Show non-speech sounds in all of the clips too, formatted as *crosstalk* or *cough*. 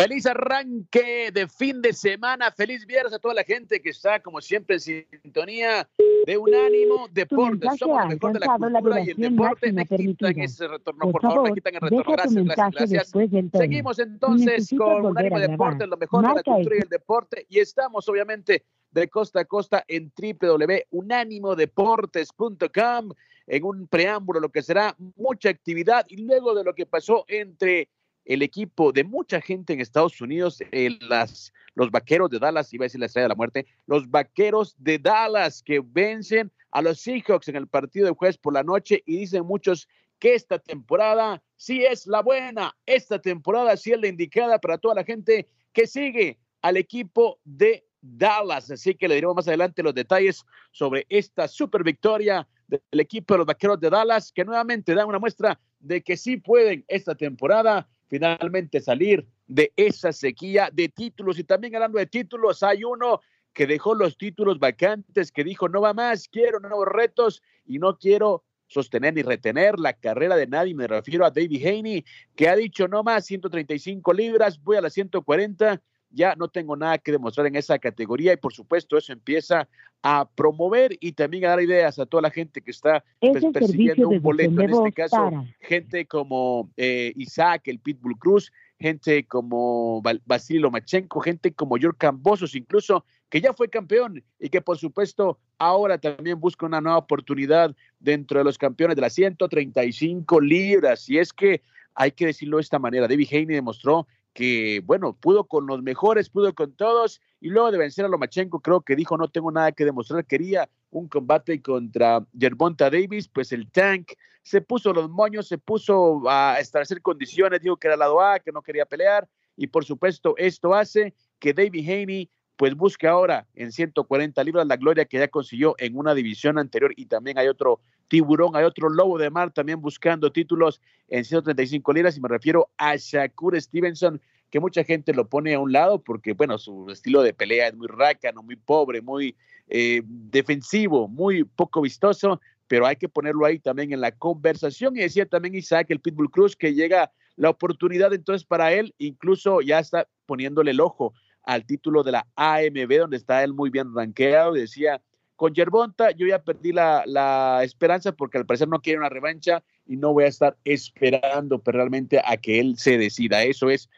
Feliz arranque de fin de semana, feliz viernes a toda la gente que está como siempre en sintonía de Unánimo Deportes. Somos lo mejor de la cultura y el deporte. Me quitan ese retorno, por, favor, me quitan el retorno. Gracias, gracias, gracias. Seguimos entonces con Unánimo Deportes, lo mejor de la cultura y el deporte. Y estamos obviamente de costa a costa en www.unánimodeportes.com en un preámbulo, lo que será mucha actividad y luego de lo que pasó entre el equipo de mucha gente en Estados Unidos, las, los vaqueros de Dallas, iba a decir la estrella de la muerte, los vaqueros de Dallas que vencen a los Seahawks en el partido de jueves por la noche y dicen muchos que esta temporada sí es la buena, esta temporada sí es la indicada para toda la gente que sigue al equipo de Dallas. Así que le diremos más adelante los detalles sobre esta super victoria del equipo de los Vaqueros de Dallas, que nuevamente dan una muestra de que sí pueden esta temporada finalmente salir de esa sequía de títulos. Y también hablando de títulos, hay uno que dejó los títulos vacantes, que dijo, no va más, quiero nuevos retos y no quiero sostener ni retener la carrera de nadie. Me refiero a David Haney, que ha dicho no más 135 libras, voy a las 140 ya no tengo nada que demostrar en esa categoría y por supuesto eso empieza a promover y también a dar ideas a toda la gente que está pues, persiguiendo un boleto, en este caso gente como eh, Isaac, el Pitbull Cruz, gente como Basilio Lomachenko, gente como George Cambosos incluso, que ya fue campeón y que por supuesto ahora también busca una nueva oportunidad dentro de los campeones de las 135 libras. Y es que hay que decirlo de esta manera, David Haney demostró que, bueno, pudo con los mejores, pudo con todos, y luego de vencer a Lomachenko, creo que dijo, no tengo nada que demostrar, quería un combate contra Gervonta Davis, pues el Tank se puso los moños, se puso a establecer condiciones, dijo que era lado A, que no quería pelear, y por supuesto esto hace que David Haney pues busque ahora en 140 libras la gloria que ya consiguió en una división anterior y también hay otro tiburón, hay otro lobo de mar también buscando títulos en 135 libras y me refiero a Shakur Stevenson, que mucha gente lo pone a un lado porque, bueno, su estilo de pelea es muy rácano, muy pobre, muy eh, defensivo, muy poco vistoso, pero hay que ponerlo ahí también en la conversación. Y decía también Isaac, el Pitbull Cruz, que llega la oportunidad entonces para él, incluso ya está poniéndole el ojo al título de la AMB, donde está él muy bien rankeado, decía, con Yerbonta yo ya perdí la, esperanza porque al parecer no quiere una revancha y no voy a estar esperando pero realmente a que él se decida. Eso es,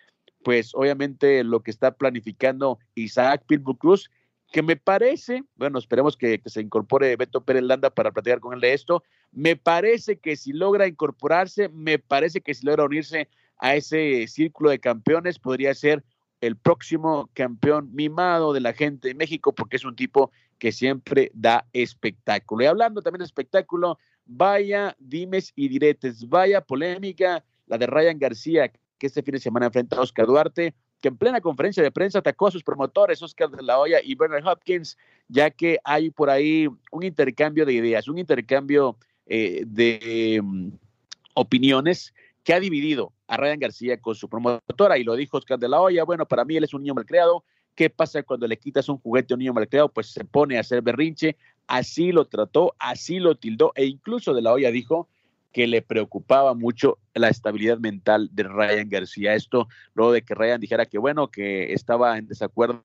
pues obviamente lo que está planificando Isaac Pitbull Cruz, que me parece, bueno, esperemos que, se incorpore Beto Pérez Landa para platicar con él de esto. Me parece que si logra incorporarse, me parece que si logra unirse a ese círculo de campeones, podría ser el próximo campeón mimado de la gente de México, porque es un tipo que siempre da espectáculo. Y hablando también de espectáculo, vaya dimes y diretes, vaya polémica, la de Ryan García, que este fin de semana enfrenta a Oscar Duarte, que en plena conferencia de prensa atacó a sus promotores, Oscar de la Hoya y Bernard Hopkins, ya que hay por ahí un intercambio de ideas, un intercambio eh, de mm, opiniones que ha dividido a Ryan García con su promotora, y lo dijo Oscar de la Hoya, bueno, para mí él es un niño malcriado, ¿Qué pasa cuando le quitas un juguete a un niño malcriado? Pues se pone a hacer berrinche. Así lo trató, así lo tildó e incluso de la olla dijo que le preocupaba mucho la estabilidad mental de Ryan García. Esto luego de que Ryan dijera que bueno, que estaba en desacuerdo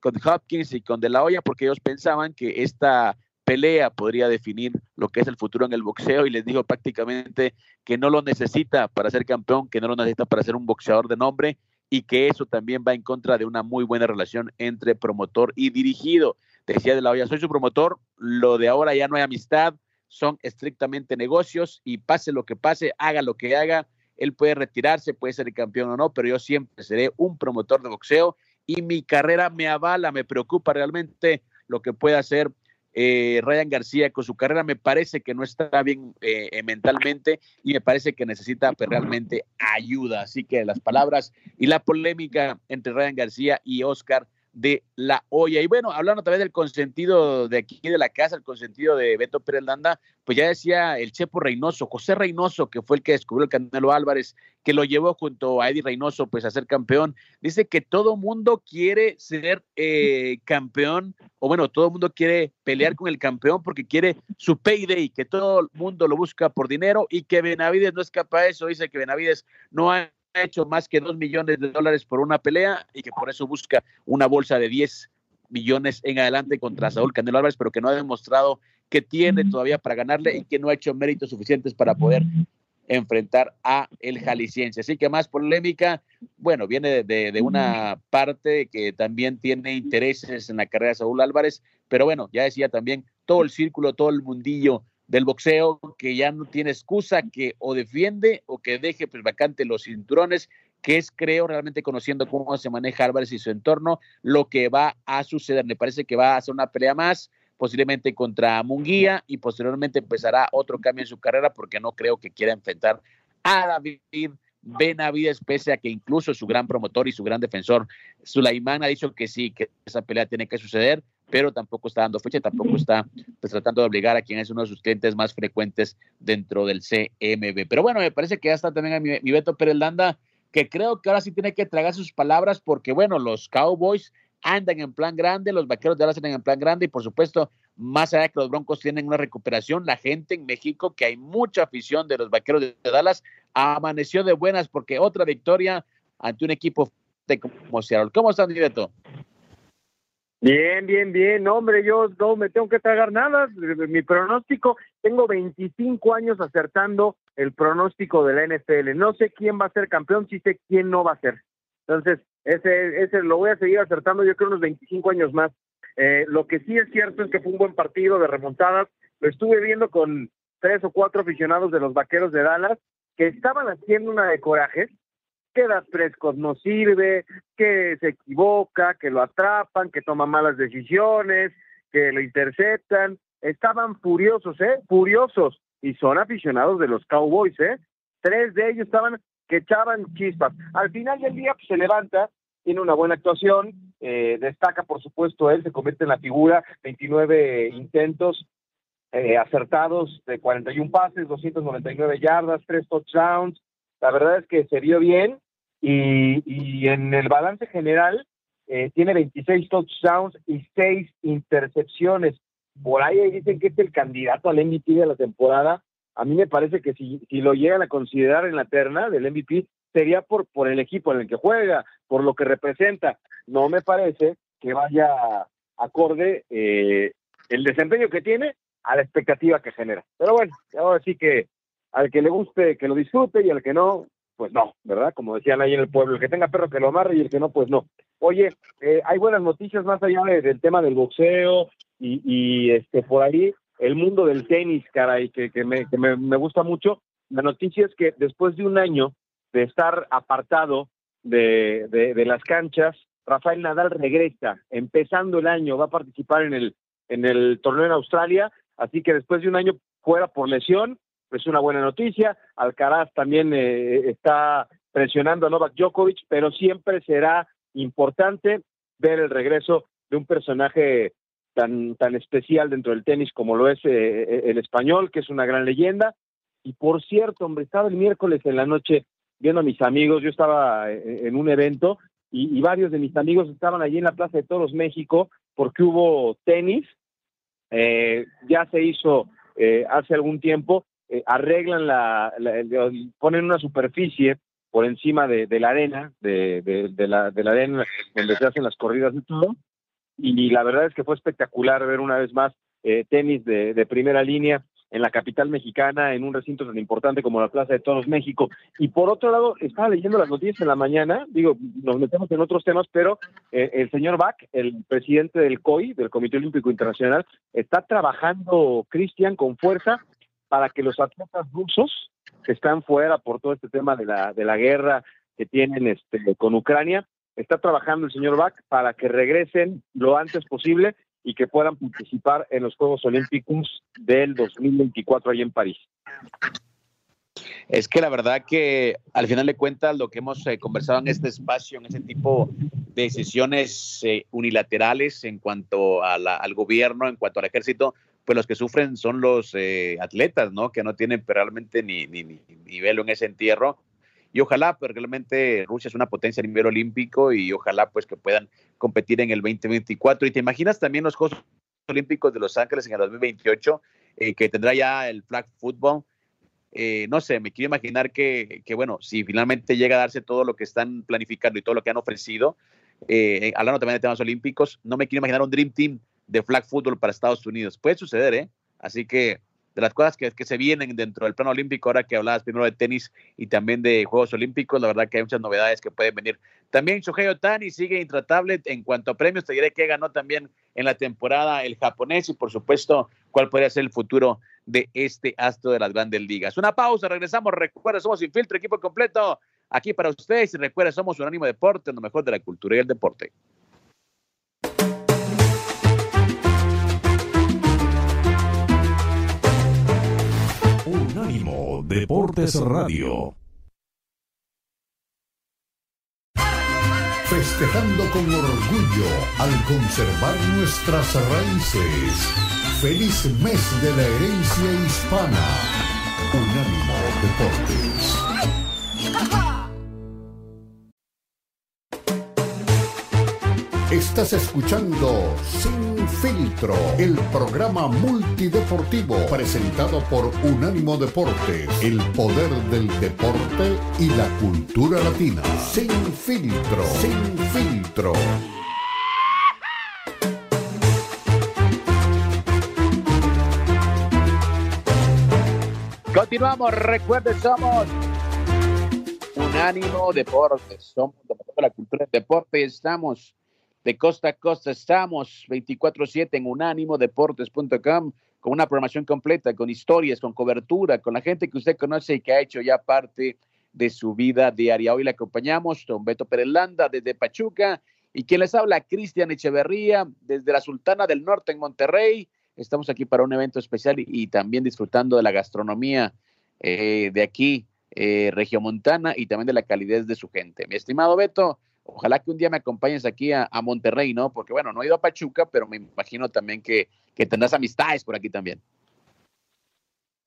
con Hopkins y con De La Hoya porque ellos pensaban que esta pelea podría definir lo que es el futuro en el boxeo y les dijo prácticamente que no lo necesita para ser campeón, que no lo necesita para ser un boxeador de nombre y que eso también va en contra de una muy buena relación entre promotor y dirigido. decía de la olla, soy su promotor, lo de ahora ya no hay amistad, son estrictamente negocios y pase lo que pase, haga lo que haga, él puede retirarse, puede ser el campeón o no, pero yo siempre seré un promotor de boxeo y mi carrera me avala, me preocupa realmente lo que pueda hacer eh, Ryan García con su carrera. Me parece que no está bien eh, mentalmente y me parece que necesita pues, realmente ayuda. Así que las palabras y la polémica entre Ryan García y Oscar de la olla. Y bueno, hablando también del consentido de aquí de la casa, el consentido de Beto Pérez Landa, pues ya decía el Chepo Reynoso, José Reynoso, que fue el que descubrió el Canelo Álvarez, que lo llevó junto a Eddie Reynoso pues a ser campeón. Dice que todo mundo quiere ser eh, campeón, o bueno, todo mundo quiere pelear con el campeón porque quiere su payday, que todo el mundo lo busca por dinero y que Benavides no es capaz de eso. Dice que Benavides no ha hecho más que dos millones de dólares por una pelea y que por eso busca una bolsa de 10 millones en adelante contra Saúl Canelo Álvarez, pero que no ha demostrado que tiene todavía para ganarle y que no ha hecho méritos suficientes para poder enfrentar a el jalisciense. Así que más polémica, bueno, viene de, de, una parte que también tiene intereses en la carrera de Saúl Álvarez, pero bueno, ya decía también todo el círculo, todo el mundillo del boxeo que ya no tiene excusa, que o defiende o que deje pues vacante los cinturones, que es creo realmente conociendo cómo se maneja Álvarez y su entorno, lo que va a suceder. Me parece que va a hacer una pelea más, posiblemente contra Munguía y posteriormente empezará otro cambio en su carrera porque no creo que quiera enfrentar a David Benavides, pese a que incluso su gran promotor y su gran defensor, Sulaimán, ha dicho que sí, que esa pelea tiene que suceder pero tampoco está dando fecha, tampoco está pues, tratando de obligar a quien es uno de sus clientes más frecuentes dentro del CMB. Pero bueno, me parece que ya está también a mi, mi Beto Pérez Landa, que creo que ahora sí tiene que tragar sus palabras, porque bueno, los Cowboys andan en plan grande, los vaqueros de Dallas andan en plan grande, y por supuesto, más allá de que los Broncos tienen una recuperación, la gente en México, que hay mucha afición de los vaqueros de Dallas, amaneció de buenas porque otra victoria ante un equipo de como Seattle. ¿Cómo están, Beto? Bien, bien, bien. hombre, yo no me tengo que tragar nada. Mi pronóstico, tengo 25 años acertando el pronóstico de la NFL. No sé quién va a ser campeón, sí sé quién no va a ser. Entonces, ese, ese lo voy a seguir acertando yo creo unos 25 años más. Eh, lo que sí es cierto es que fue un buen partido de remontadas. Lo estuve viendo con tres o cuatro aficionados de los Vaqueros de Dallas que estaban haciendo una de coraje que das Prescott no sirve, que se equivoca, que lo atrapan, que toma malas decisiones, que lo interceptan. Estaban furiosos, ¿eh? Furiosos. Y son aficionados de los Cowboys, ¿eh? Tres de ellos estaban que echaban chispas. Al final del día pues, se levanta, tiene una buena actuación, eh, destaca por supuesto él, se convierte en la figura, 29 intentos eh, acertados de 41 pases, 299 yardas, 3 touchdowns. La verdad es que se vio bien y, en el balance general eh, tiene 26 touchdowns y 6 intercepciones. Por ahí dicen que es el candidato al MVP de la temporada. A mí me parece que si, si lo llegan a considerar en la terna del MVP, sería por, por el equipo en el que juega, por lo que representa. No me parece que vaya acorde eh, el desempeño que tiene a la expectativa que genera. Pero bueno, ahora sí que al que le guste, que lo disfrute y al que no, pues no, ¿verdad? Como decían ahí en el pueblo, el que tenga perro que lo amarre y el que no, pues no. Oye, eh, hay buenas noticias más allá del tema del boxeo y, este por ahí el mundo del tenis, caray, que, que, me, que me, me, gusta mucho. La noticia es que después de un año de estar apartado de, de, de las canchas, Rafael Nadal regresa, empezando el año, va a participar en el, en el torneo en Australia, así que después de un año fuera por lesión, es una buena noticia. Alcaraz también eh, está presionando a Novak Djokovic, pero siempre será importante ver el regreso de un personaje tan, tan especial dentro del tenis como lo es eh, eh, el español, que es una gran leyenda. Y por cierto, hombre, estaba el miércoles en la noche viendo a mis amigos, yo estaba en un evento y, varios de mis amigos estaban allí en la Plaza de Toros México porque hubo tenis, ya se hizo hace algún tiempo eh, arreglan la, ponen una superficie por encima de, la arena, de, de, la, de la arena donde se hacen las corridas de todo. Y, la verdad es que fue espectacular ver una vez más eh, tenis de, primera línea en la capital mexicana, en un recinto tan importante como la Plaza de Toros México. Y por otro lado, estaba leyendo las noticias en la mañana, digo, nos metemos en otros temas, pero eh, el señor Bach, el presidente del COI, del Comité Olímpico Internacional, está trabajando, Cristian, con fuerza para que los atletas rusos que están fuera por todo este tema de la, de la guerra que tienen este, con Ucrania, está trabajando el señor Bach para que regresen lo antes posible y que puedan participar en los Juegos Olímpicos del 2024 ahí en París. Es que la verdad que al final de cuentas lo que hemos eh, conversado en este espacio, en ese tipo de decisiones eh, unilaterales en cuanto al gobierno, en cuanto al ejército, pues los que sufren son los eh, atletas, ¿no? Que no tienen realmente ni, ni, ni, nivel en ese entierro. Y ojalá, pues realmente Rusia es una potencia a nivel olímpico y ojalá pues que puedan competir en el 2024. Y te imaginas también los Juegos Olímpicos de Los Ángeles en el 2028, eh, que tendrá ya el flag football. Eh, no sé, me quiero imaginar que, bueno, si finalmente llega a darse todo lo que están planificando y todo lo que han ofrecido, eh, hablando también de temas olímpicos, no me quiero imaginar un Dream Team de flag football para Estados Unidos. Puede suceder, ¿eh? Así que de las cosas que, que, se vienen dentro del plano olímpico, ahora que hablabas primero de tenis y también de Juegos Olímpicos, la verdad que hay muchas novedades que pueden venir. También Shohei Otani sigue intratable en cuanto a premios, te diré que ganó también en la temporada el japonés y por supuesto cuál podría ser el futuro de este astro de las grandes ligas. Una pausa, regresamos, recuerda, somos Infiltro, equipo completo, aquí para ustedes y recuerda, somos un ánimo deporte, lo mejor de la cultura y el deporte. Deportes Radio. Festejando con orgullo al conservar nuestras raíces. Feliz mes de la herencia hispana. Unánimo Deportes. Estás escuchando Sin Filtro, el programa multideportivo presentado por Unánimo Deportes, el poder del deporte y la cultura latina. Sin Filtro, Sin Filtro. Continuamos, recuerden, somos Unánimo Deportes, somos de la cultura del deporte y estamos de costa a costa. Estamos 24/7 en unánimodeportes.com con una programación completa, con historias, con cobertura, con la gente que usted conoce y que ha hecho ya parte de su vida diaria. Hoy le acompañamos don Beto Perelanda desde Pachuca y quien les habla, Cristian Echeverría desde la Sultana del Norte en Monterrey. Estamos aquí para un evento especial y, también disfrutando de la gastronomía eh, de aquí, eh, regiomontana, y también de la calidez de su gente. Mi estimado Beto, ojalá que un día me acompañes aquí a, Monterrey, ¿no? Porque bueno, no he ido a Pachuca, pero me imagino también que, tendrás amistades por aquí también.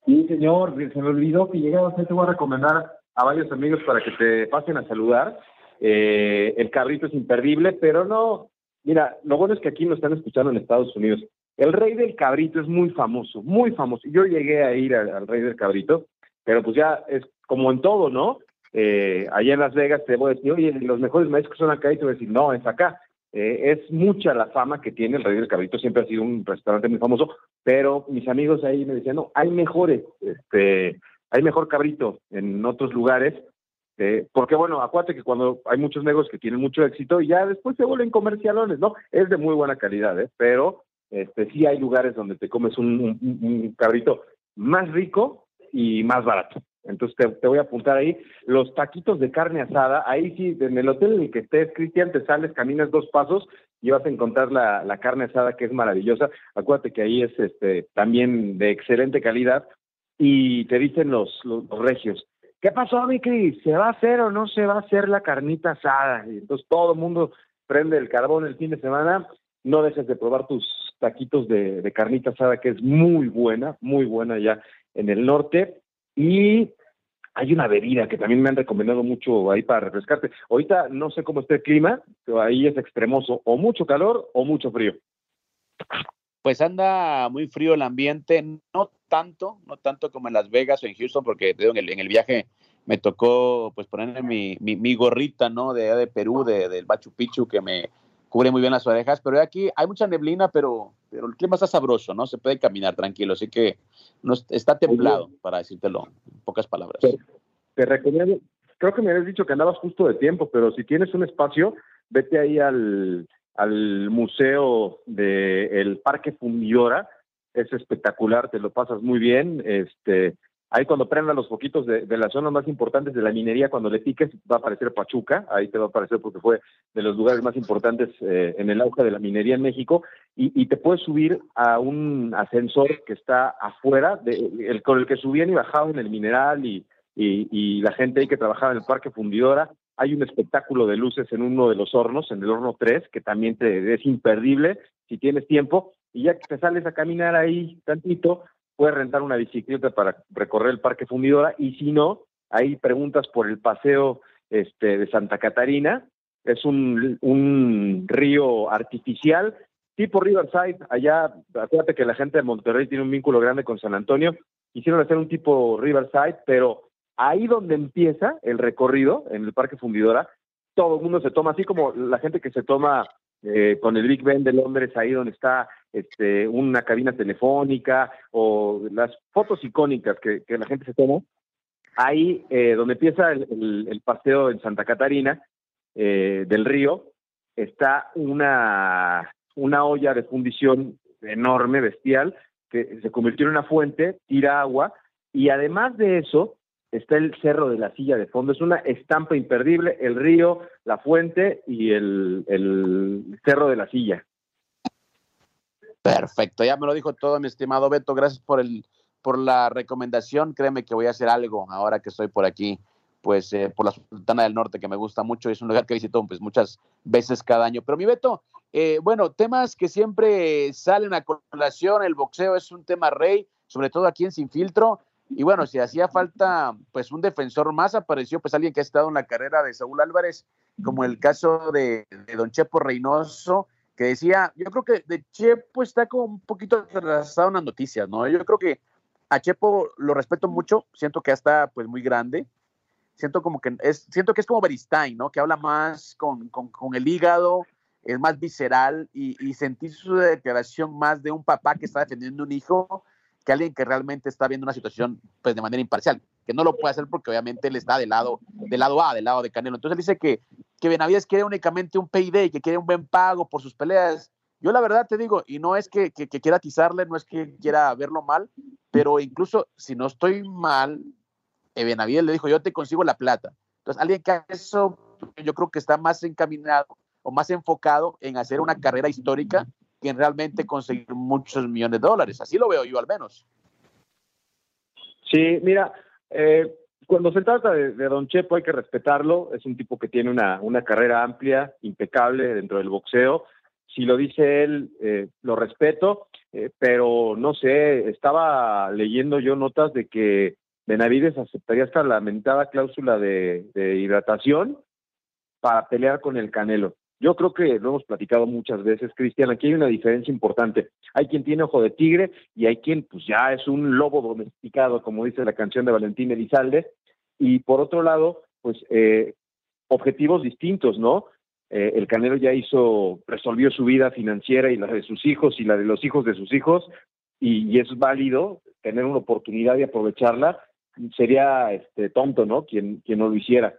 Sí, señor, se me olvidó que llegaba, te voy a recomendar a varios amigos para que te pasen a saludar. Eh, el cabrito es imperdible, pero no, mira, lo bueno es que aquí nos están escuchando en Estados Unidos. El rey del cabrito es muy famoso, muy famoso. Yo llegué a ir al, al rey del cabrito, pero pues ya es como en todo, ¿no? Eh, allá en Las Vegas te voy a decir, oye, los mejores maestros son acá y te voy a decir, no, es acá. Eh, es mucha la fama que tiene el Rey del Cabrito, siempre ha sido un restaurante muy famoso, pero mis amigos ahí me decían, no, hay mejores, este, hay mejor cabrito en otros lugares, eh, porque bueno, acuérdate que cuando hay muchos negocios que tienen mucho éxito, ya después se vuelven comercialones, ¿no? Es de muy buena calidad, ¿eh? Pero este, sí hay lugares donde te comes un, un, un cabrito más rico y más barato. Entonces te, voy a apuntar ahí. Los taquitos de carne asada, ahí sí, en el hotel en el que estés, Cristian, te sales, caminas dos pasos y vas a encontrar la, la, carne asada que es maravillosa. Acuérdate que ahí es este también de excelente calidad y te dicen los, los, regios. ¿Qué pasó, mi Cris? ¿Se va a hacer o no se va a hacer la carnita asada? Y entonces todo el mundo prende el carbón el fin de semana. No dejes de probar tus taquitos de, de carnita asada, que es muy buena, muy buena ya en el norte. Y hay una bebida que también me han recomendado mucho ahí para refrescarte. Ahorita no sé cómo está el clima, pero ahí es extremoso, o mucho calor o mucho frío. Pues anda muy frío el ambiente, no tanto, no tanto como en Las Vegas o en Houston, porque en el, en el viaje me tocó pues ponerme mi, mi, mi gorrita, ¿no? De, de Perú, de, del Machu Picchu, que me, cubre muy bien las orejas, pero aquí hay mucha neblina, pero, pero el clima está sabroso, ¿no? Se puede caminar tranquilo, así que no, está templado, para decírtelo en pocas palabras. Te, recomiendo, creo que me habías dicho que andabas justo de tiempo, pero si tienes un espacio, vete ahí al, al museo del Parque Fundidora, es espectacular, te lo pasas muy bien, este, Ahí cuando prendan los foquitos de, las zonas más importantes de la minería, cuando le piques, va a aparecer Pachuca, ahí te va a aparecer porque fue de los lugares más importantes eh, en el auge de la minería en México, y, te puedes subir a un ascensor que está afuera, de, el, con el que subían y bajaban el mineral y, y, la gente ahí que trabajaba en el parque fundidora. Hay un espectáculo de luces en uno de los hornos, en el horno 3, que también te, es imperdible si tienes tiempo, y ya que te sales a caminar ahí tantito, puedes rentar una bicicleta para recorrer el Parque Fundidora y si no, ahí preguntas por el paseo este, de Santa Catarina, es un, un río artificial tipo Riverside, allá, acuérdate que la gente de Monterrey tiene un vínculo grande con San Antonio, quisieron hacer un tipo Riverside, pero ahí donde empieza el recorrido, en el Parque Fundidora, todo el mundo se toma, así como la gente que se toma eh, con el Big Ben de Londres, ahí donde está este, una cabina telefónica o las fotos icónicas que, la gente se toma, ahí eh, donde empieza el, paseo en Santa Catarina eh, del río, está una, una olla de fundición enorme, bestial, que se convirtió en una fuente, tira agua, y además de eso, está el Cerro de la Silla de fondo. Es una estampa imperdible, el río, la fuente y el, el Cerro de la Silla. Perfecto, ya me lo dijo todo mi estimado Beto, gracias por, el, por la recomendación, créeme que voy a hacer algo ahora que estoy por aquí, pues eh, por la Sultana del Norte, que me gusta mucho, es un lugar que visito pues, muchas veces cada año. Pero mi Beto, eh, bueno, temas que siempre salen a colación, el boxeo es un tema rey, sobre todo aquí en Sin Filtro, y bueno, si hacía falta pues un defensor más, apareció pues alguien que ha estado en la carrera de Saúl Álvarez, como el caso de, Don Chepo Reynoso, que decía, yo creo que de Chepo está como un poquito atrasado en las noticias, ¿no? Yo creo que a Chepo lo respeto mucho, siento que está pues muy grande, siento como que es, siento que es como Beristain, ¿no? Que habla más con, el hígado, es más visceral y, y sentí su declaración más de un papá que está defendiendo un hijo que alguien que realmente está viendo una situación pues de manera imparcial, que no lo puede hacer porque obviamente él está del lado, del lado A, del lado de Canelo. Entonces él dice que, que Benavides quiere únicamente un payday, y que quiere un buen pago por sus peleas. Yo la verdad te digo, y no es que, que, quiera atizarle, no es que quiera verlo mal, pero incluso si no estoy mal, eh, Benavides le dijo, yo te consigo la plata. Entonces alguien que hace eso, yo creo que está más encaminado o más enfocado en hacer una carrera histórica que realmente conseguir muchos millones de dólares. Así lo veo yo al menos. Sí, mira, eh, cuando se trata de, Don Chepo hay que respetarlo. Es un tipo que tiene una, una carrera amplia, impecable dentro del boxeo. Si lo dice él, eh, lo respeto, eh, pero no sé, estaba leyendo yo notas de que Benavides aceptaría esta lamentada cláusula de hidratación para pelear con el Canelo. Yo creo que lo hemos platicado muchas veces, Cristian, aquí hay una diferencia importante. Hay quien tiene ojo de tigre y hay quien pues ya es un lobo domesticado, como dice la canción de Valentín Elizalde. Y por otro lado, pues eh, objetivos distintos, ¿no? Eh, el Canelo ya hizo, resolvió su vida financiera y la de sus hijos y la de los hijos de sus hijos, y, es válido tener una oportunidad y aprovecharla. Sería este, tonto, ¿no? Quien, quien no lo hiciera.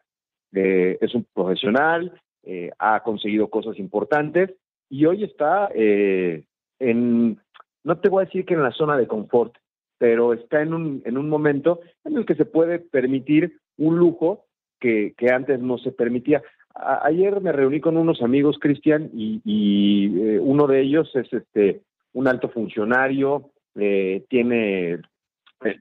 Eh, es un profesional, eh, ha conseguido cosas importantes y hoy está eh, en, no te voy a decir que en la zona de confort, pero está en un, en un momento en el que se puede permitir un lujo que, que antes no se permitía. ayer me reuní con unos amigos, Cristian, y, y eh, uno de ellos es este un alto funcionario, tiene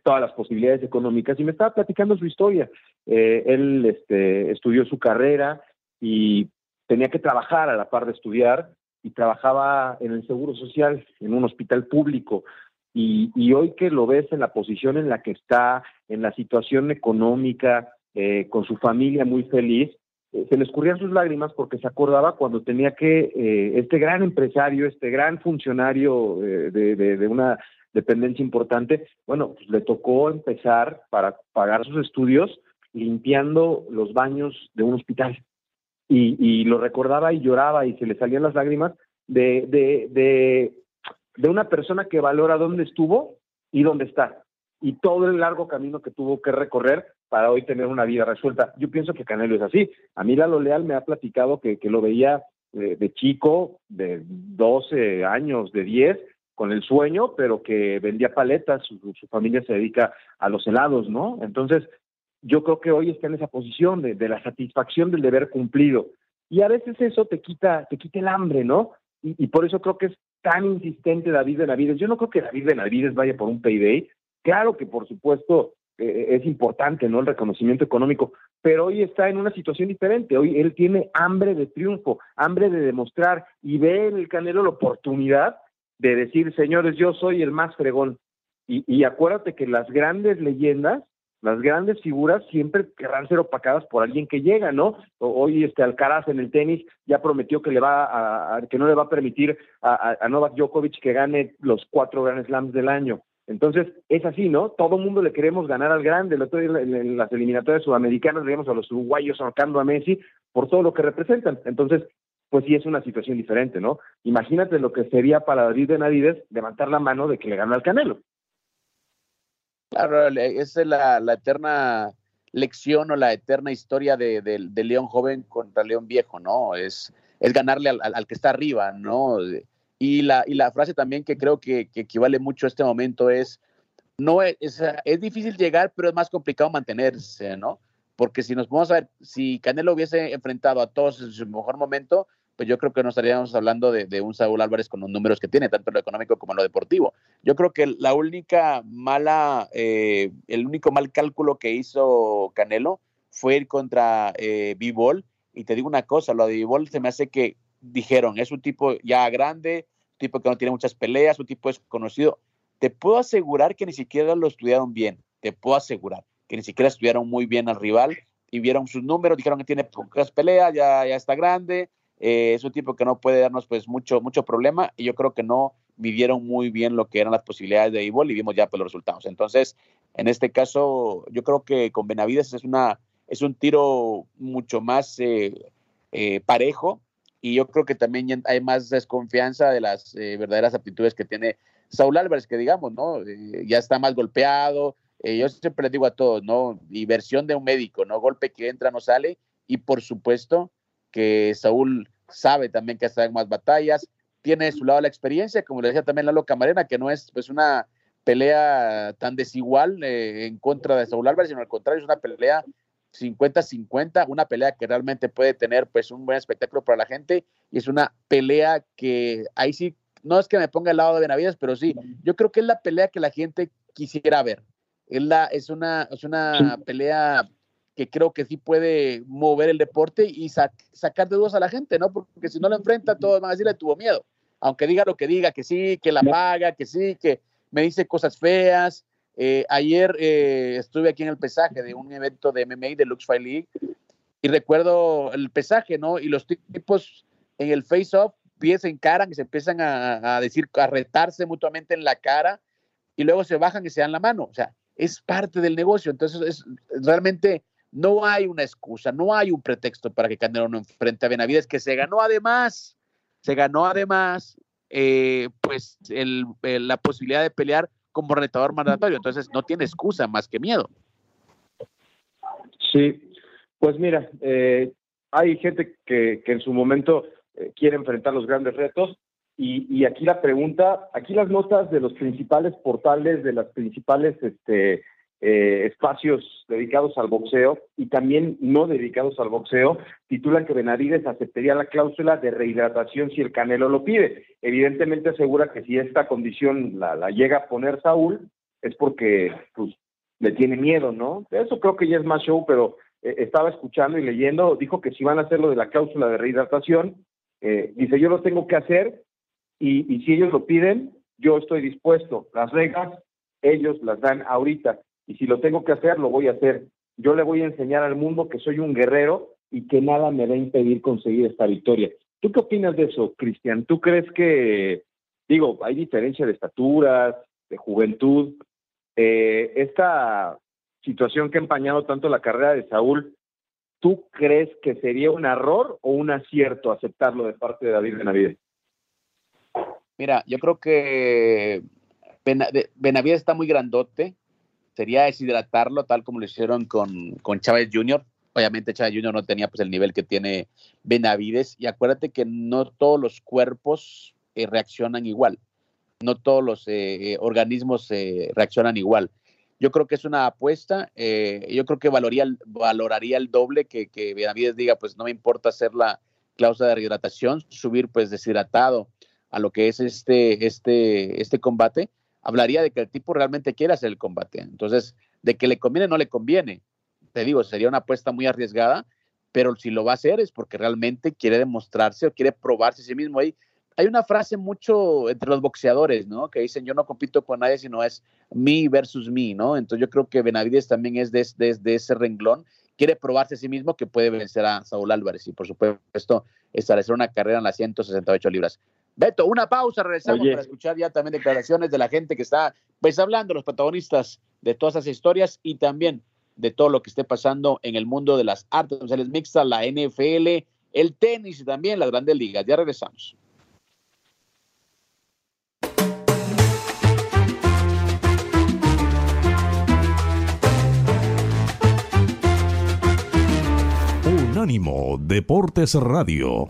todas las posibilidades económicas y me estaba platicando su historia. él este, estudió su carrera, y tenía que trabajar a la par de estudiar y trabajaba en el Seguro Social, en un hospital público. Y, hoy que lo ves en la posición en la que está, en la situación económica, eh, con su familia muy feliz, eh, se le escurrían sus lágrimas porque se acordaba cuando tenía que, eh, este gran empresario, este gran funcionario de, de, una dependencia importante, bueno, pues le tocó empezar para pagar sus estudios limpiando los baños de un hospital y, lo recordaba y lloraba y se le salían las lágrimas de, de, de, de una persona que valora dónde estuvo y dónde está y todo el largo camino que tuvo que recorrer para hoy tener una vida resuelta. Yo pienso que Canelo es así. A mí Lalo Leal me ha platicado que, que lo veía eh, de chico, de 12 años, de 10, con el sueño, pero que vendía paletas, su, familia se dedica a los helados, ¿no? Entonces, yo creo que hoy está en esa posición de, de, la satisfacción del deber cumplido. Y a veces eso te quita, te quita el hambre, ¿no? Y, por eso creo que es tan insistente David Benavides. Yo no creo que David Benavides vaya por un payday, Claro que por supuesto eh, es importante, ¿no? El reconocimiento económico, pero hoy está en una situación diferente. Hoy él tiene hambre de triunfo, hambre de demostrar y ve en el Canelo la oportunidad de decir, señores, yo soy el más fregón. Y, y acuérdate que las grandes leyendas, las grandes figuras siempre querrán ser opacadas por alguien que llega, ¿no? Hoy este Alcaraz en el tenis ya prometió que le va a, que no le va a permitir a, Novak Djokovic que gane los cuatro Grand Slams del año. Entonces, es así, ¿no? Todo mundo le queremos ganar al grande. El otro día en las eliminatorias sudamericanas veíamos a los uruguayos ahorcando a Messi por todo lo que representan. Entonces, pues sí es una situación diferente, ¿no? Imagínate lo que sería para David Benavides levantar la mano de que le gana al Canelo. Claro, esa es la, eterna lección o la eterna historia de, León joven contra León viejo, ¿no? Es, es ganarle al, al, que está arriba, ¿no? Y la, y la frase también que creo que, equivale mucho a este momento es, no es, es, difícil llegar, pero es más complicado mantenerse, ¿no? Porque si nos vamos a ver, si Canelo hubiese enfrentado a todos en su mejor momento, pues yo creo que no estaríamos hablando de, un Saúl Álvarez con los números que tiene, tanto en lo económico como en lo deportivo. Yo creo que la única mala, eh, el único mal cálculo que hizo Canelo fue ir contra eh, B-Ball. Y te digo una cosa, lo de B-Ball se me hace que dijeron, es un tipo ya grande, tipo que no tiene muchas peleas, un tipo desconocido. Te puedo asegurar que ni siquiera lo estudiaron bien, te puedo asegurar que ni siquiera estudiaron muy bien al rival y vieron sus números, dijeron que tiene pocas peleas, ya, ya está grande, eh, es un tipo que no puede darnos pues mucho, mucho problema y yo creo que no midieron muy bien lo que eran las posibilidades de Ibol y vimos ya pues, los resultados. Entonces, en este caso, yo creo que con Benavides es, una, es un tiro mucho más eh, eh, parejo y yo creo que también hay más desconfianza de las verdaderas aptitudes que tiene Saúl Álvarez, que digamos, ¿no? Ya está más golpeado. Yo siempre les digo a todos, ¿no? Y de un médico, ¿no? Golpe que entra, no sale. Y por supuesto que Saúl sabe también que está en más batallas, tiene de su lado la experiencia, como le decía también Lalo Camarena, que no es pues una pelea tan desigual en contra de Saúl Álvarez, sino al contrario, es una pelea 50-50, una pelea que realmente puede tener pues un buen espectáculo para la gente y es una pelea que ahí sí, no es que me ponga al lado de Benavides, pero sí, yo creo que es la pelea que la gente quisiera ver. Es, la, es una, es una pelea que creo que sí puede mover el deporte y sacar de dudas a la gente, ¿no? Porque si no lo enfrenta, todos van a decirle tuvo miedo. Aunque diga lo que diga, que sí, que la paga, que sí, que me dice cosas feas, eh, ayer eh, estuve aquí en el pesaje de un evento de MMA de Lux Fight League y recuerdo el pesaje, ¿no? Y los tipos en el face-off pies en cara que se empiezan a, decir, a retarse mutuamente en la cara y luego se bajan y se dan la mano. O sea, es parte del negocio. Entonces, es, realmente no hay una excusa, no hay un pretexto para que Canelo no enfrente a Benavides, que se ganó además, se ganó además, eh, pues, la posibilidad de pelear como retador mandatorio, entonces no tiene excusa más que miedo. Sí, pues mira, eh, hay gente que, en su momento eh, quiere enfrentar los grandes retos y, y, aquí la pregunta, aquí las notas de los principales portales, de las principales este, eh, espacios dedicados al boxeo y también no dedicados al boxeo, titulan que Benavides aceptaría la cláusula de rehidratación si el Canelo lo pide. Evidentemente asegura que si esta condición la, llega a poner Saúl es porque pues, le tiene miedo, ¿no? Eso creo que ya es más show, pero eh, estaba escuchando y leyendo, dijo que si van a hacer lo de la cláusula de rehidratación, eh, dice yo lo tengo que hacer y, y si ellos lo piden, yo estoy dispuesto. Las reglas ellos las dan ahorita y si lo tengo que hacer, lo voy a hacer. Yo le voy a enseñar al mundo que soy un guerrero y que nada me va a impedir conseguir esta victoria. ¿Tú qué opinas de eso, Cristian? ¿Tú crees que, digo, hay diferencia de estaturas, de juventud? Eh, esta situación que ha empañado tanto la carrera de Saúl, ¿tú crees que sería un error o un acierto aceptarlo de parte de David Benavides? Mira, yo creo que Benavides está muy grandote, sería deshidratarlo tal como lo hicieron con, con Chávez Jr., obviamente Chávez Jr. no tenía pues el nivel que tiene Benavides y acuérdate que no todos los cuerpos eh, reaccionan igual, no todos los eh, organismos eh, reaccionan igual. Yo creo que es una apuesta, yo creo que valoraría, valoraría el doble que, que Benavides diga, pues no me importa hacer la cláusula de rehidratación, subir pues deshidratado a lo que es este, este, este combate, hablaría de que el tipo realmente quiere hacer el combate. Entonces, de que le conviene, no le conviene te digo, sería una apuesta muy arriesgada, pero si lo va a hacer es porque realmente quiere demostrarse o quiere probarse a sí mismo. Hay, hay una frase mucho entre los boxeadores, ¿no? Que dicen, yo no compito con nadie, sino es me versus me, ¿no? Entonces yo creo que Benavides también es de, de, ese renglón, quiere probarse a sí mismo que puede vencer a Saúl Álvarez y por supuesto establecer una carrera en las 168 libras. Beto, una pausa, regresamos para escuchar ya también declaraciones de la gente que está pues hablando, los protagonistas de todas esas historias y también de todo lo que esté pasando en el mundo de las artes marciales mixtas, la NFL, el tenis y también las grandes ligas. Ya regresamos. Unánimo Deportes Radio.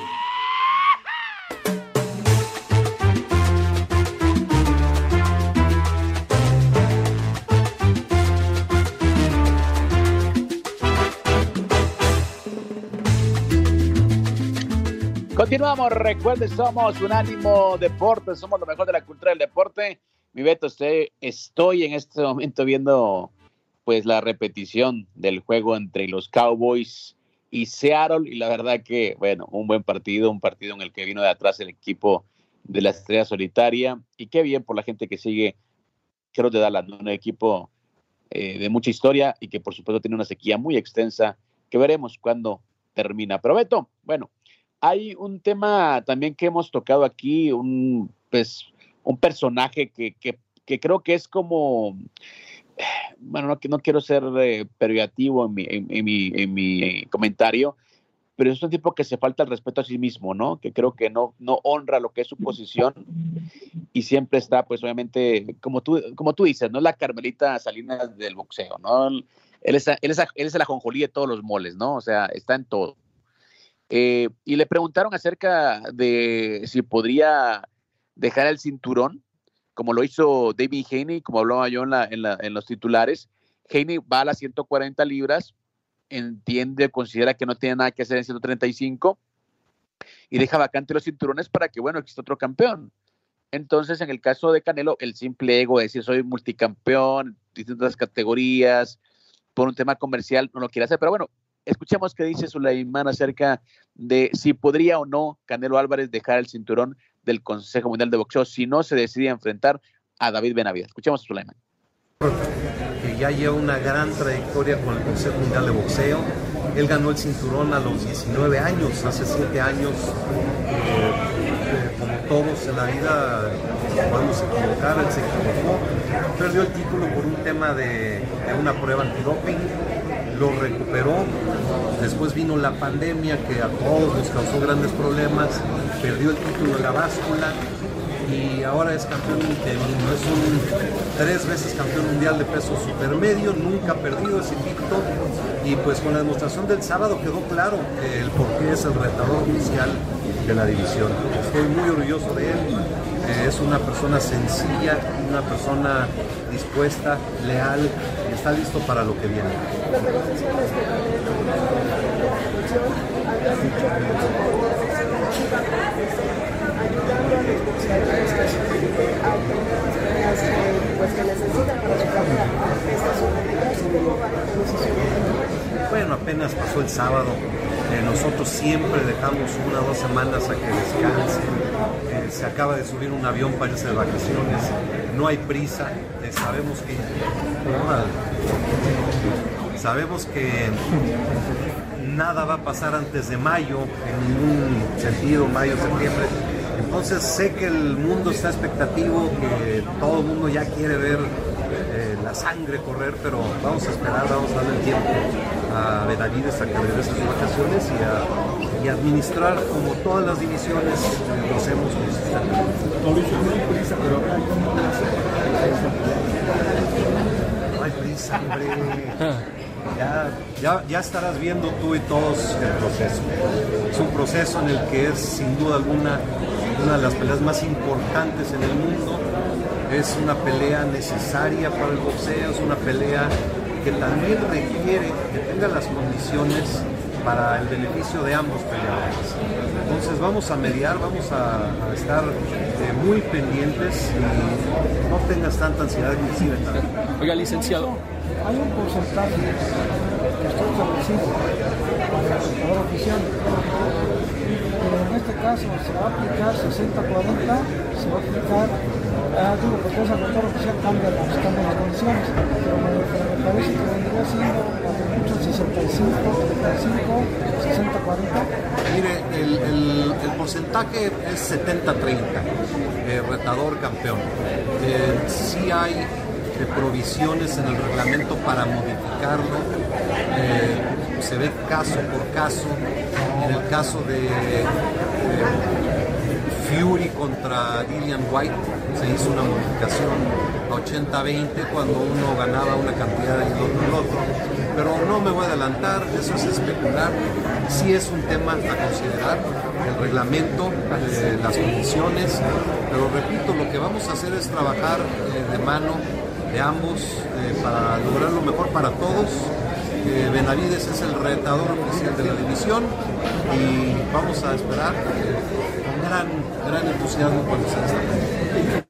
Continuamos, recuerden, somos Unánimo Deporte, somos lo mejor de la cultura del deporte. Mi Beto, estoy en este momento viendo pues la repetición del juego entre los Cowboys y Seattle y la verdad que, bueno, un buen partido, un partido en el que vino de atrás el equipo de la estrella solitaria y qué bien por la gente que sigue, creo de Dallas, un equipo eh, de mucha historia y que por supuesto tiene una sequía muy extensa que veremos cuándo termina. Pero Beto, bueno, hay un tema también que hemos tocado aquí, un, pues, un personaje que, creo que es como, bueno, no, no quiero ser eh, en mi, en, mi, en mi comentario, pero es un tipo que se falta el respeto a sí mismo, ¿no? Que creo que no, no honra lo que es su posición y siempre está, pues obviamente, como tú, como tú dices, ¿no? La Carmelita Salinas del boxeo, ¿no? Él es, él es, él es el ajonjolí de todos los moles, ¿no? O sea, está en todo. Eh, y le preguntaron acerca de si podría dejar el cinturón, como lo hizo David Haney, como hablaba yo en, los titulares. Haney va a las 140 libras, entiende, considera que no tiene nada que hacer en 135 y deja vacante los cinturones para que, bueno, exista otro campeón. Entonces, en el caso de Canelo, el simple ego de decir soy multicampeón, distintas categorías, por un tema comercial, no lo quiere hacer. Pero bueno, Escuchemos qué dice Sulaimán acerca de si podría o no Canelo Álvarez dejar el cinturón del Consejo Mundial de Boxeo si no se decide enfrentar a David Benavides. Escuchemos a Sulaimán. Ya lleva una gran trayectoria con el Consejo Mundial de Boxeo. Él ganó el cinturón a los 19 años, hace 7 años. Eh, como todos en la vida podemos equivocar, él se equivocó. Perdió el título por un tema de, de una prueba antidoping lo recuperó. Después vino la pandemia que a todos nos causó grandes problemas, perdió el título de la báscula y ahora es campeón interino. Es un tres veces campeón mundial de peso supermedio, nunca ha perdido ese invicto y pues con la demostración del sábado quedó claro el por qué es el retador oficial de la división. Estoy muy orgulloso de él. Eh, es una persona sencilla, una persona dispuesta, leal está listo para lo que viene. Bueno, apenas pasó el sábado. Eh, nosotros siempre dejamos una o dos semanas a que descansen. Eh, se acaba de subir un avión para irse de vacaciones. No hay prisa. Eh, sabemos que. Sabemos que nada va a pasar antes de mayo, en ningún sentido, mayo, septiembre. Entonces sé que el mundo está expectativo, que todo el mundo ya quiere ver eh, la sangre correr, pero vamos a esperar, vamos a darle el tiempo a Benavides a que regrese sus vacaciones y a administrar como todas las divisiones lo hacemos prisa, hombre. *laughs* Ya, ya, estarás viendo tú y todos el proceso. Es un proceso en el que es sin duda alguna una de las peleas más importantes en el mundo. Es una pelea necesaria para el boxeo, es una pelea que también requiere que tenga las condiciones para el beneficio de ambos peleadores. Entonces vamos a mediar, vamos a, estar eh, muy pendientes y no tengas tanta ansiedad ni Oiga, licenciado, hay un porcentaje que está establecido para el sector oficial. Pero en este caso se va a aplicar 60-40, se va a aplicar, ah, digo, porque ese sector oficial cambia las, cambia las condiciones, pero me, parece que vendría siendo mucho 65, 35, 60-40. Mire, el, el, el, porcentaje es 70-30, eh, retador campeón. Eh, hay provisiones en el reglamento para modificarlo. Eh, se ve caso por caso. En el caso de Fury contra Dillian White se hizo una modificación a 80-20 cuando uno ganaba una cantidad y el otro el otro. Pero no me voy a adelantar, eso es especular. Sí es un tema a considerar, el reglamento, eh, las condiciones, pero repito, lo que vamos a hacer es trabajar eh, de mano de ambos eh, para lograr lo mejor para todos. Eh, Benavides es el retador oficial de la división y vamos a esperar eh, con gran, gran entusiasmo cuando esta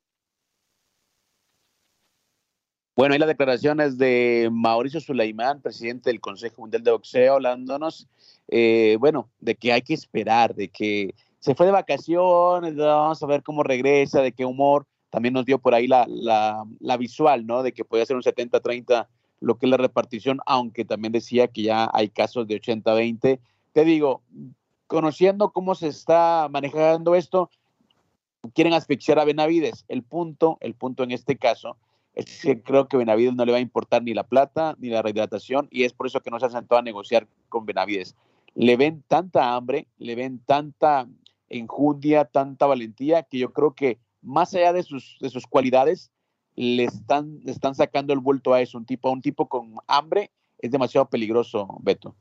Bueno, hay las declaraciones de Mauricio Sulaimán, presidente del Consejo Mundial de Boxeo, hablándonos, bueno, de que hay que esperar, de que se fue de vacaciones, vamos a ver cómo regresa, de qué humor también nos dio por ahí la, la, visual, ¿no? De que podía ser un 70-30 lo que es la repartición, aunque también decía que ya hay casos de 80-20. Te digo, conociendo cómo se está manejando esto, quieren asfixiar a Benavides. El punto, el punto en este caso, es que creo que Benavides no le va a importar ni la plata ni la rehidratación y es por eso que no se ha sentado a negociar con Benavides. Le ven tanta hambre, le ven tanta enjundia, tanta valentía, que yo creo que más allá de sus, de sus cualidades, le están, le están sacando el vuelto a eso. Un tipo, un tipo con hambre es demasiado peligroso, Beto.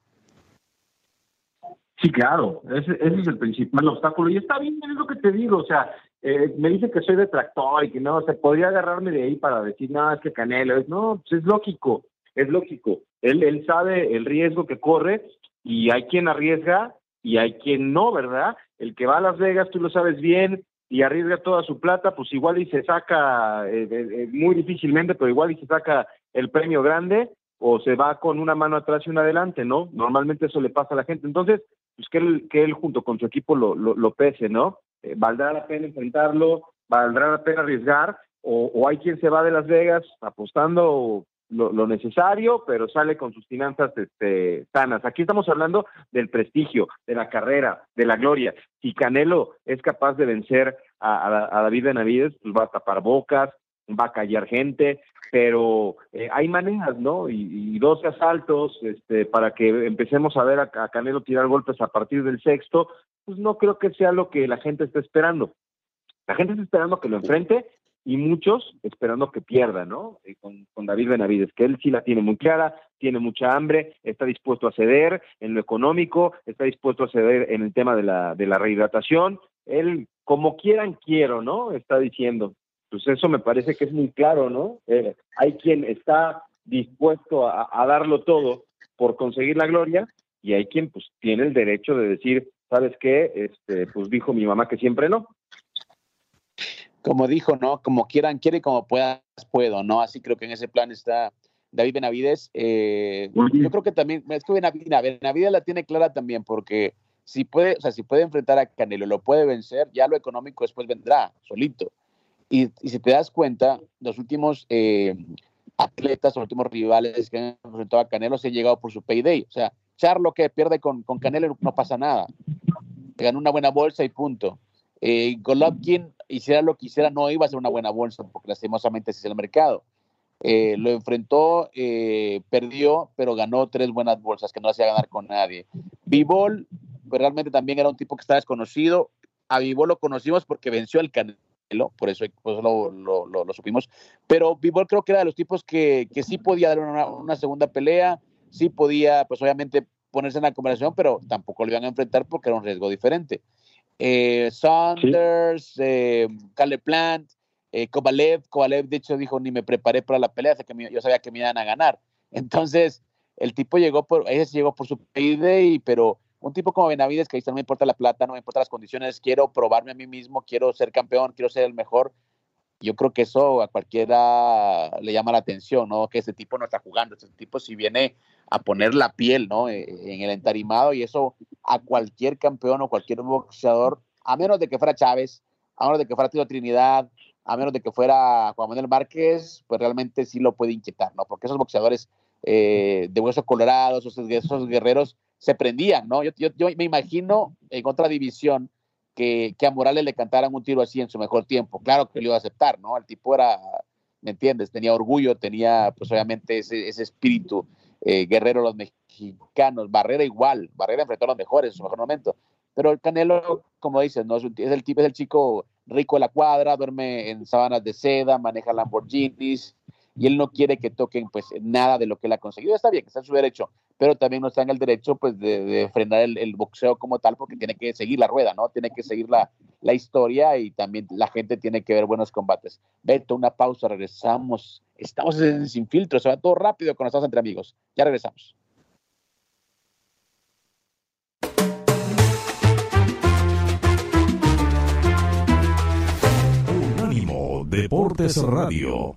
Sí, claro, ese, es el principal obstáculo. Y está bien, es lo que te digo, o sea, eh, me dice que soy detractor y que no, se podría agarrarme de ahí para decir, no, es que Canelo, es, no, pues es lógico, es lógico. Él, él sabe el riesgo que corre y hay quien arriesga y hay quien no, ¿verdad? El que va a Las Vegas, tú lo sabes bien, y arriesga toda su plata, pues igual y se saca, eh, eh, eh, muy difícilmente, pero igual y se saca el premio grande o se va con una mano atrás y una adelante, ¿no? Normalmente eso le pasa a la gente. Entonces, pues que él, que él junto con su equipo lo, lo, pese, ¿no? ¿Valdrá la pena enfrentarlo? ¿Valdrá la pena arriesgar? O, o hay quien se va de Las Vegas apostando lo, necesario, pero sale con sus finanzas este, sanas. Aquí estamos hablando del prestigio, de la carrera, de la gloria. Si Canelo es capaz de vencer a, David Benavides, pues va a tapar bocas, va a callar gente, pero eh, hay maneras, ¿no? Y, y 12 asaltos este, para que empecemos a ver a, a, Canelo tirar golpes a partir del sexto, pues no creo que sea lo que la gente está esperando. La gente está esperando que lo enfrente y muchos esperando que pierda, ¿no? Eh, con, con, David Benavides, que él sí la tiene muy clara, tiene mucha hambre, está dispuesto a ceder en lo económico, está dispuesto a ceder en el tema de la, de la rehidratación, él como quieran quiero, ¿no? Está diciendo. Pues eso me parece que es muy claro, ¿no? Eh, hay quien está dispuesto a, a darlo todo por conseguir la gloria y hay quien pues tiene el derecho de decir, ¿sabes qué? Este, pues dijo mi mamá que siempre no como dijo, ¿no? Como quieran, quiere y como puedas, puedo, ¿no? Así creo que en ese plan está David Benavides. Eh, yo creo que también, es que Benavides, Benavides la tiene clara también porque si puede, o sea, si puede enfrentar a Canelo, lo puede vencer, ya lo económico después vendrá solito. Y, si te das cuenta, los últimos eh, atletas, los últimos rivales que han enfrentado a Canelo se han llegado por su payday. O sea, Charlo que pierde con, con Canelo no pasa nada. Ganó una buena bolsa y punto. Eh, Golovkin, hiciera lo que hiciera, no iba a ser una buena bolsa, porque lastimosamente ese es el mercado. Eh, lo enfrentó, eh, perdió, pero ganó tres buenas bolsas que no hacía ganar con nadie. Vivol, pues realmente también era un tipo que estaba desconocido. A Vivol lo conocimos porque venció al Canelo, por eso, lo, lo, supimos. Pero Vivol creo que era de los tipos que, que sí podía dar una, una, segunda pelea, sí podía, pues obviamente ponerse en la conversación, pero tampoco lo iban a enfrentar porque era un riesgo diferente. Eh, Saunders, eh, Caleb Plant, eh, Kovalev, Kovalev de hecho dijo ni me preparé para la pelea, que yo sabía que me iban a ganar. *laughs* Entonces, el tipo llegó por, ese llegó por su payday, pero un tipo como Benavides que dice no me importa la plata, no me importa las condiciones, quiero probarme a mí mismo, quiero ser campeón, quiero ser el mejor. Yo creo que eso a cualquiera le llama la atención, ¿no? Que ese tipo no está jugando, ese tipo si viene a poner la piel, ¿no? Eh, en el entarimado y eso a cualquier campeón o cualquier boxeador, a menos de que fuera Chávez, a menos de que fuera Tito Trinidad, a menos de que fuera Juan Manuel Márquez, pues realmente sí lo puede inquietar, ¿no? Porque esos boxeadores eh, de hueso colorado, esos, guerreros, se prendían, ¿no? Yo, yo, me imagino en otra división que, que, a Morales le cantaran un tiro así en su mejor tiempo. Claro que lo iba a aceptar, ¿no? El tipo era, ¿me entiendes? Tenía orgullo, tenía pues obviamente ese, ese espíritu eh, Guerrero los mexicanos, Barrera igual, Barrera enfrentó a los mejores en su mejor momento, pero el Canelo, como dices, no es, el tipo, es el chico rico de la cuadra, duerme en sábanas de seda, maneja Lamborghinis, y él no quiere que toquen pues nada de lo que él ha conseguido. Está bien, está en su derecho, pero también no está en el derecho pues de, frenar el, boxeo como tal porque tiene que seguir la rueda, ¿no? Tiene que seguir la, la historia y también la gente tiene que ver buenos combates. Beto, una pausa, regresamos. Estamos sin filtro, se va todo rápido cuando estamos entre amigos. Ya regresamos. Unánimo Deportes Radio.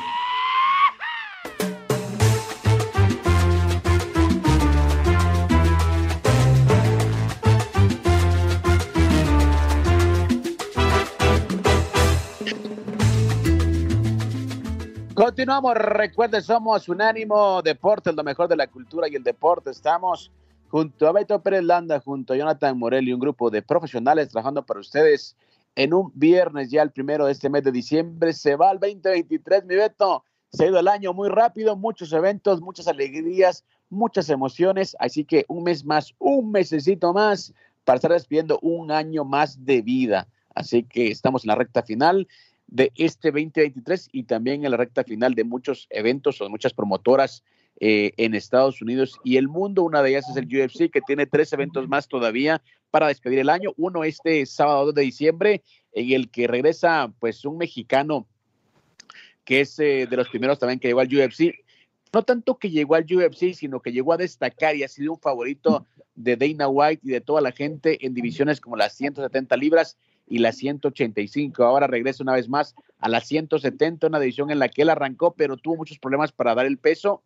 Continuamos, recuerden, somos Unánimo Deportes, lo mejor de la cultura y el deporte. Estamos junto a Beto Pérez Landa, junto a Jonathan Morel y un grupo de profesionales trabajando para ustedes en un viernes ya el primero de este mes de diciembre. Se va al 2023, mi Beto. Se ha ido el año muy rápido, muchos eventos, muchas alegrías, muchas emociones. Así que un mes más, un mesecito más para estar despidiendo un año más de vida. Así que estamos en la recta final de este 2023 y también en la recta final de muchos eventos o de muchas promotoras eh, en Estados Unidos y el mundo. Una de ellas es el UFC, que tiene tres eventos más todavía para despedir el año. Uno este sábado 2 de diciembre, en el que regresa pues un mexicano que es eh, de los primeros también que llegó al UFC. No tanto que llegó al UFC, sino que llegó a destacar y ha sido un favorito de Dana White y de toda la gente en divisiones como las 170 libras y la 185. Ahora regresa una vez más a la 170, una división en la que él arrancó, pero tuvo muchos problemas para dar el peso.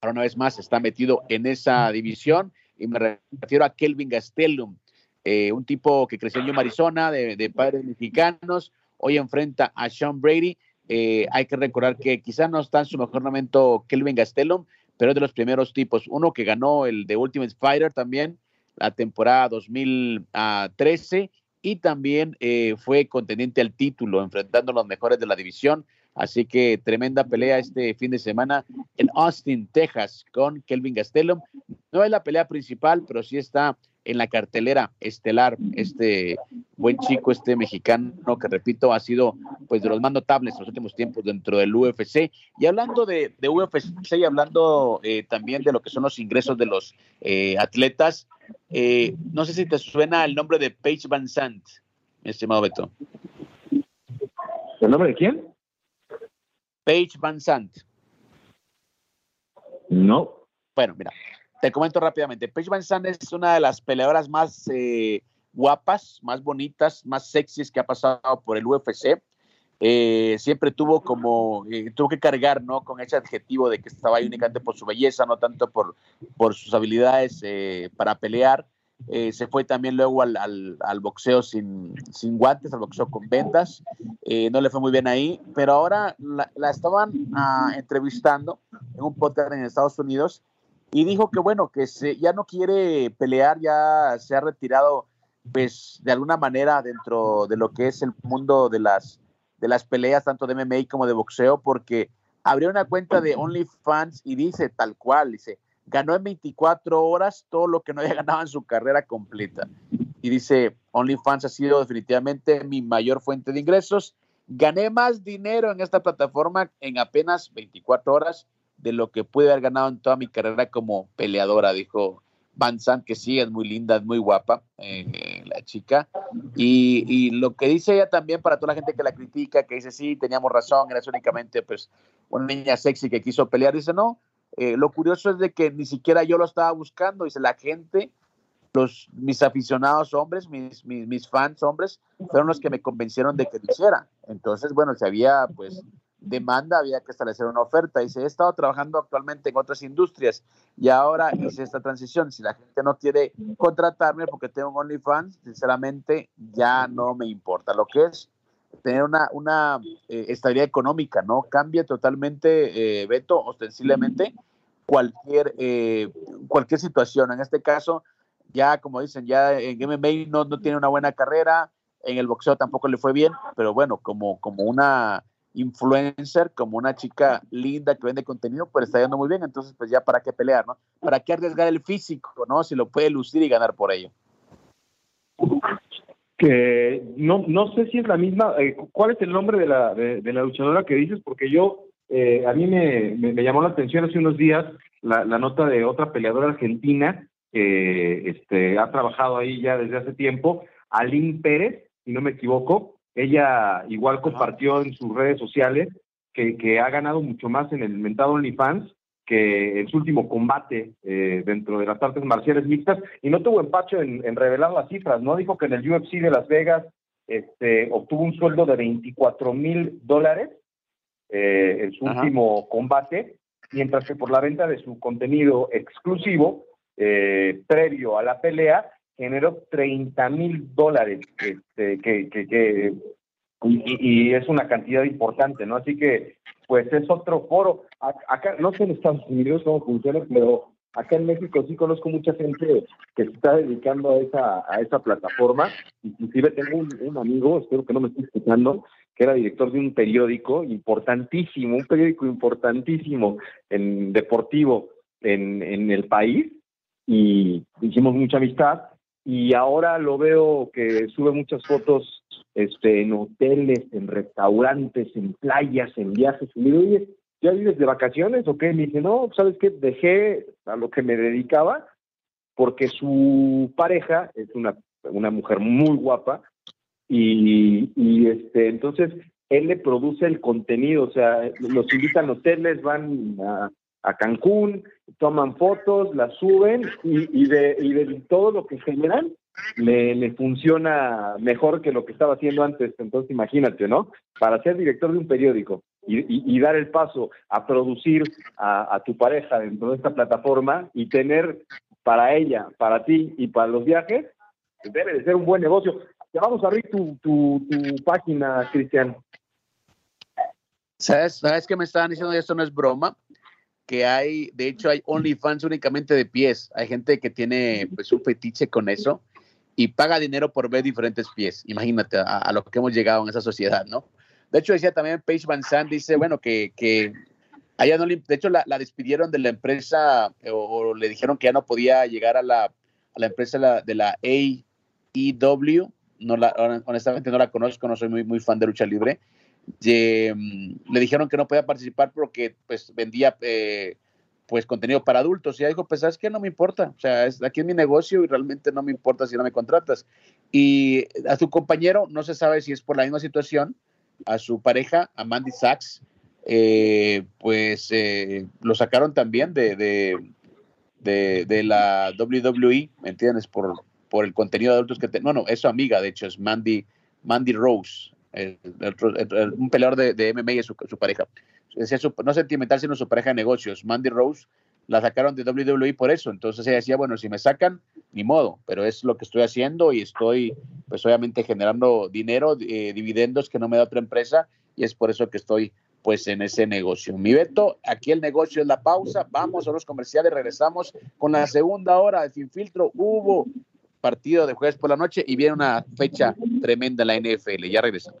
Ahora una vez más está metido en esa división y me refiero a Kelvin Gastelum, eh, un tipo que creció en Arizona, de, padres mexicanos, hoy enfrenta a Sean Brady. Eh, hay que recordar que quizás no está en su mejor momento Kelvin Gastelum, pero es de los primeros tipos. Uno que ganó el de Ultimate Fighter también, la temporada 2013 y también eh, fue contendiente al título, enfrentando a los mejores de la división. Así que tremenda pelea este fin de semana en Austin, Texas, con Kelvin Gastelum. No es la pelea principal, pero sí está en la cartelera estelar este buen chico, este mexicano que repito ha sido pues de los más notables en los últimos tiempos dentro del UFC. Y hablando de, UFC y hablando eh, también de lo que son los ingresos de los eh, atletas, eh, no sé si te suena el nombre de Paige Van Sant, mi estimado Beto. ¿El nombre de quién? Paige Van Sant. No. Bueno, mira, te comento rápidamente. Paige Van Sant es una de las peleadoras más eh, guapas, más bonitas, más sexys que ha pasado por el UFC. Eh, siempre tuvo como, eh, tuvo que cargar, ¿no? Con ese adjetivo de que estaba ahí únicamente por su belleza, no tanto por, por sus habilidades para pelear. se fue también luego al, al, boxeo sin, sin, guantes, al boxeo con vendas. no le fue muy bien ahí, pero ahora la, la estaban ah, entrevistando en un podcast en Estados Unidos y dijo que bueno, que se, ya no quiere pelear, ya se ha retirado pues de alguna manera dentro de lo que es el mundo de las, de las peleas, tanto de MMA como de boxeo, porque abrió una cuenta de OnlyFans y dice tal cual, dice, ganó en 24 horas todo lo que no había *laughs* ganado en su carrera completa. Y dice, OnlyFans ha sido definitivamente mi mayor fuente de ingresos. Gané más dinero en esta plataforma en apenas 24 horas de lo que pude haber ganado en toda mi carrera como peleadora, dijo Van Sant, que sí, es muy linda, es muy guapa, eh, la chica. Y, lo que dice ella también para toda la gente que la critica, que dice, sí, teníamos razón, eres únicamente pues una niña sexy que quiso pelear, dice, no, eh, lo curioso es de que ni siquiera yo lo estaba buscando, dice, la gente, los, mis aficionados hombres, mis, mis, mis fans hombres, fueron los que me convencieron de que lo hiciera. Entonces, bueno, se había pues demanda, había que establecer una oferta. Dice, he estado trabajando actualmente en otras industrias y ahora hice esta transición. Si la gente no quiere contratarme porque tengo un OnlyFans, sinceramente ya no me importa. Lo que es tener una, una eh, estabilidad económica, ¿no? Cambia totalmente, eh, Beto, ostensiblemente, cualquier, eh, cualquier situación. En este caso, ya como dicen, ya en MMA no, no tiene una buena carrera, en el boxeo tampoco le fue bien, pero bueno, como, como una influencer, como una chica linda que vende contenido, pues está yendo muy bien. Entonces, pues ya para qué pelear, ¿no? ¿Para qué arriesgar el físico, ¿no? Si lo puede lucir y ganar por ello. Que no, no sé si es la misma. Eh, ¿Cuál es el nombre de la, de, la luchadora que dices? Porque yo, eh, a mí me, me, llamó la atención hace unos días la, la nota de otra peleadora argentina que este, ha trabajado ahí ya desde hace tiempo, Aline Pérez, si no me equivoco, ella igual compartió en sus redes sociales que, que ha ganado mucho más en el mentado OnlyFans que en su último combate eh, dentro de las artes marciales mixtas. Y no tuvo empacho en, revelar las cifras, ¿no? Dijo que en el UFC de Las Vegas este, obtuvo un sueldo de 24 mil dólares eh, en su último combate, mientras que por la venta de su contenido exclusivo eh, previo a la pelea generó 30 mil dólares, este, que, que, que y, es una cantidad importante, ¿no? Así que, pues es otro foro. Acá, no sé en Estados Unidos cómo funciona, pero acá en México sí conozco mucha gente que se está dedicando a esa, a esa plataforma. Inclusive tengo un, amigo, espero que no me esté escuchando, que era director de un periódico importantísimo, un periódico importantísimo en deportivo en, en el país, y hicimos mucha amistad y ahora lo veo que sube muchas fotos este, en hoteles, en restaurantes, en playas, en viajes. Y le digo, oye, ¿ya vives de vacaciones o qué? Me dice, no, ¿sabes qué? Dejé a lo que me dedicaba porque su pareja es una, una mujer muy guapa y, y este, entonces él le produce el contenido, o sea, los invitan a hoteles, van a, a Cancún, toman fotos, las suben y, de, y de todo lo que generan le, le, funciona mejor que lo que estaba haciendo antes. Entonces imagínate, ¿no? Para ser director de un periódico y, dar el paso a producir a, tu pareja dentro de esta plataforma y tener para ella, para ti y para los viajes, debe de ser un buen negocio. Ya vamos a abrir tu, tu, tu página, Cristian. ¿Sabes, ¿Sabes qué me estaban diciendo? Esto no es broma que hay, de hecho, hay OnlyFans únicamente de pies. Hay gente que tiene pues, un fetiche con eso y paga dinero por ver diferentes pies. Imagínate a, lo que hemos llegado en esa sociedad, ¿no? De hecho, decía también Paige Van Sant, dice, bueno, que, que allá no de hecho, la, despidieron de la empresa o, le dijeron que ya no podía llegar a la, a la empresa de la AEW. No la, honestamente no la conozco, no soy muy, muy fan de lucha libre Mm, le dijeron que no podía participar porque pues vendía eh, pues contenido para adultos. Y dijo pues sabes que no me importa. O sea es, aquí es mi negocio y realmente no me importa si no me contratas. Y a su compañero no se sabe si es por la misma situación a su pareja a Mandy Sachs eh, pues eh, lo sacaron también de, de, de, la WWE, ¿me entiendes? Por, por el contenido de adultos que... Te, no, no, es su amiga, de hecho, es Mandy, Mandy Rose, un peleador de, de MMA y su, su pareja. no sentimental, sino su pareja de negocios. Mandy Rose la sacaron de WWE por eso. Entonces ella decía, bueno, si me sacan, ni modo, pero es lo que estoy haciendo y estoy, pues obviamente generando dinero, eh, dividendos que no me da otra empresa y es por eso que estoy pues en ese negocio. Mi Beto, aquí el negocio es la pausa, vamos a los comerciales, regresamos con la segunda hora de Sin Filtro. Hubo partido de jueves por la noche y viene una fecha tremenda en la NFL. Ya regresamos.